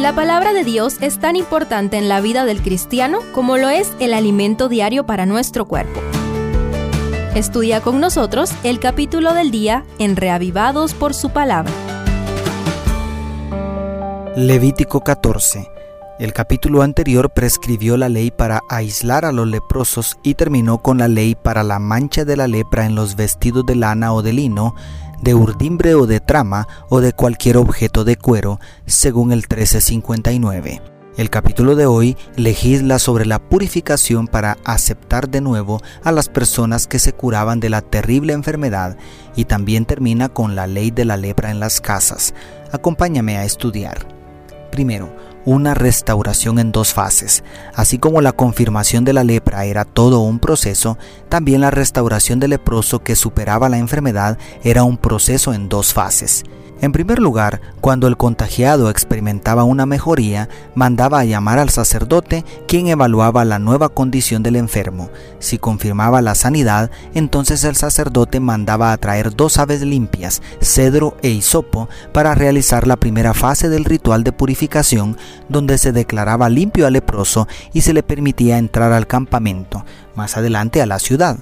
La palabra de Dios es tan importante en la vida del cristiano como lo es el alimento diario para nuestro cuerpo. Estudia con nosotros el capítulo del día en Reavivados por su palabra. Levítico 14. El capítulo anterior prescribió la ley para aislar a los leprosos y terminó con la ley para la mancha de la lepra en los vestidos de lana o de lino, de urdimbre o de trama o de cualquier objeto de cuero, según el 1359. El capítulo de hoy legisla sobre la purificación para aceptar de nuevo a las personas que se curaban de la terrible enfermedad y también termina con la ley de la lepra en las casas. Acompáñame a estudiar. Primero, una restauración en dos fases. Así como la confirmación de la lepra era todo un proceso, también la restauración del leproso que superaba la enfermedad era un proceso en dos fases. En primer lugar, cuando el contagiado experimentaba una mejoría, mandaba a llamar al sacerdote, quien evaluaba la nueva condición del enfermo. Si confirmaba la sanidad, entonces el sacerdote mandaba a traer dos aves limpias, cedro e hisopo, para realizar la primera fase del ritual de purificación, donde se declaraba limpio al leproso y se le permitía entrar al campamento, más adelante a la ciudad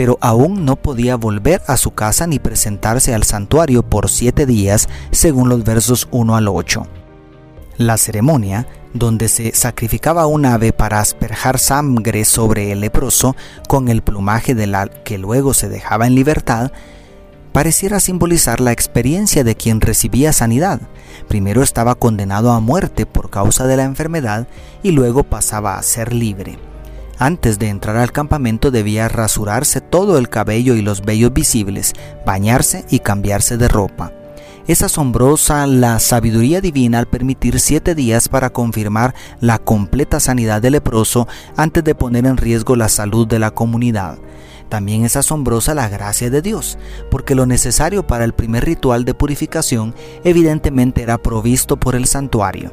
pero aún no podía volver a su casa ni presentarse al santuario por siete días, según los versos 1 al 8. La ceremonia, donde se sacrificaba un ave para asperjar sangre sobre el leproso con el plumaje de la que luego se dejaba en libertad, pareciera simbolizar la experiencia de quien recibía sanidad. Primero estaba condenado a muerte por causa de la enfermedad y luego pasaba a ser libre. Antes de entrar al campamento debía rasurarse todo el cabello y los vellos visibles, bañarse y cambiarse de ropa. Es asombrosa la sabiduría divina al permitir siete días para confirmar la completa sanidad del leproso antes de poner en riesgo la salud de la comunidad. También es asombrosa la gracia de Dios, porque lo necesario para el primer ritual de purificación evidentemente era provisto por el santuario.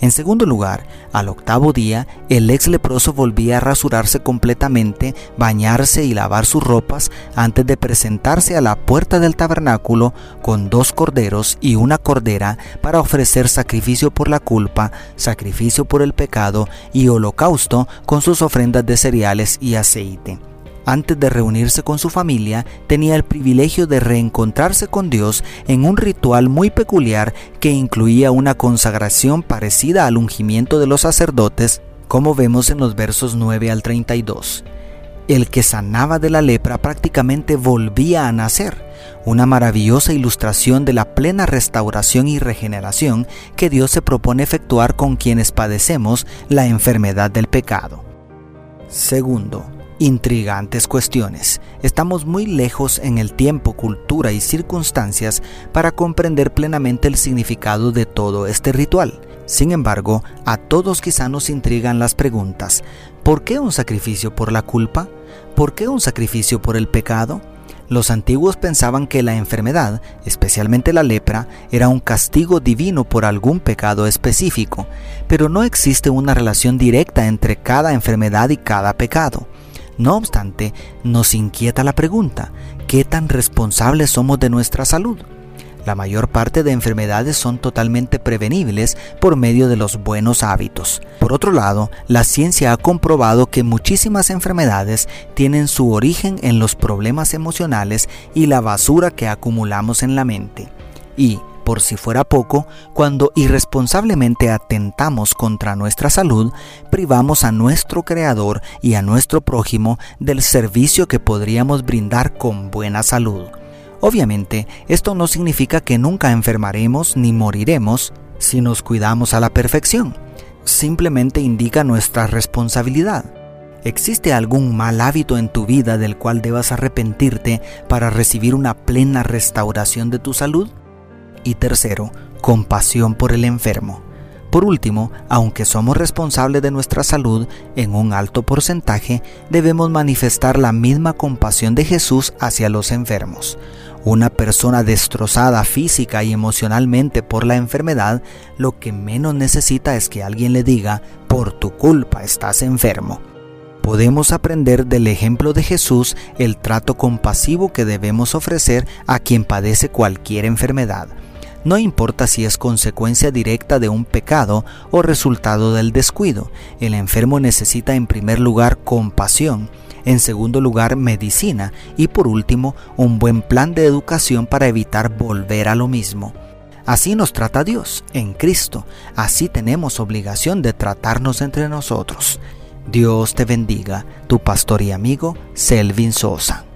En segundo lugar, al octavo día, el ex leproso volvía a rasurarse completamente, bañarse y lavar sus ropas antes de presentarse a la puerta del tabernáculo con dos corderos y una cordera para ofrecer sacrificio por la culpa, sacrificio por el pecado y holocausto con sus ofrendas de cereales y aceite antes de reunirse con su familia, tenía el privilegio de reencontrarse con Dios en un ritual muy peculiar que incluía una consagración parecida al ungimiento de los sacerdotes, como vemos en los versos 9 al 32. El que sanaba de la lepra prácticamente volvía a nacer, una maravillosa ilustración de la plena restauración y regeneración que Dios se propone efectuar con quienes padecemos la enfermedad del pecado. Segundo, intrigantes cuestiones. Estamos muy lejos en el tiempo, cultura y circunstancias para comprender plenamente el significado de todo este ritual. Sin embargo, a todos quizá nos intrigan las preguntas, ¿por qué un sacrificio por la culpa? ¿Por qué un sacrificio por el pecado? Los antiguos pensaban que la enfermedad, especialmente la lepra, era un castigo divino por algún pecado específico, pero no existe una relación directa entre cada enfermedad y cada pecado. No obstante, nos inquieta la pregunta, ¿qué tan responsables somos de nuestra salud? La mayor parte de enfermedades son totalmente prevenibles por medio de los buenos hábitos. Por otro lado, la ciencia ha comprobado que muchísimas enfermedades tienen su origen en los problemas emocionales y la basura que acumulamos en la mente. Y, por si fuera poco, cuando irresponsablemente atentamos contra nuestra salud, privamos a nuestro Creador y a nuestro prójimo del servicio que podríamos brindar con buena salud. Obviamente, esto no significa que nunca enfermaremos ni moriremos si nos cuidamos a la perfección. Simplemente indica nuestra responsabilidad. ¿Existe algún mal hábito en tu vida del cual debas arrepentirte para recibir una plena restauración de tu salud? Y tercero, compasión por el enfermo. Por último, aunque somos responsables de nuestra salud en un alto porcentaje, debemos manifestar la misma compasión de Jesús hacia los enfermos. Una persona destrozada física y emocionalmente por la enfermedad, lo que menos necesita es que alguien le diga, por tu culpa estás enfermo. Podemos aprender del ejemplo de Jesús el trato compasivo que debemos ofrecer a quien padece cualquier enfermedad No importa si es consecuencia directa de un pecado o resultado del descuido, el enfermo necesita en primer lugar compasión, en segundo lugar medicina y por último un buen plan de educación para evitar volver a lo mismo. Así nos trata Dios en Cristo, así tenemos obligación de tratarnos entre nosotros. Dios te bendiga, tu pastor y amigo Selvin Sosa.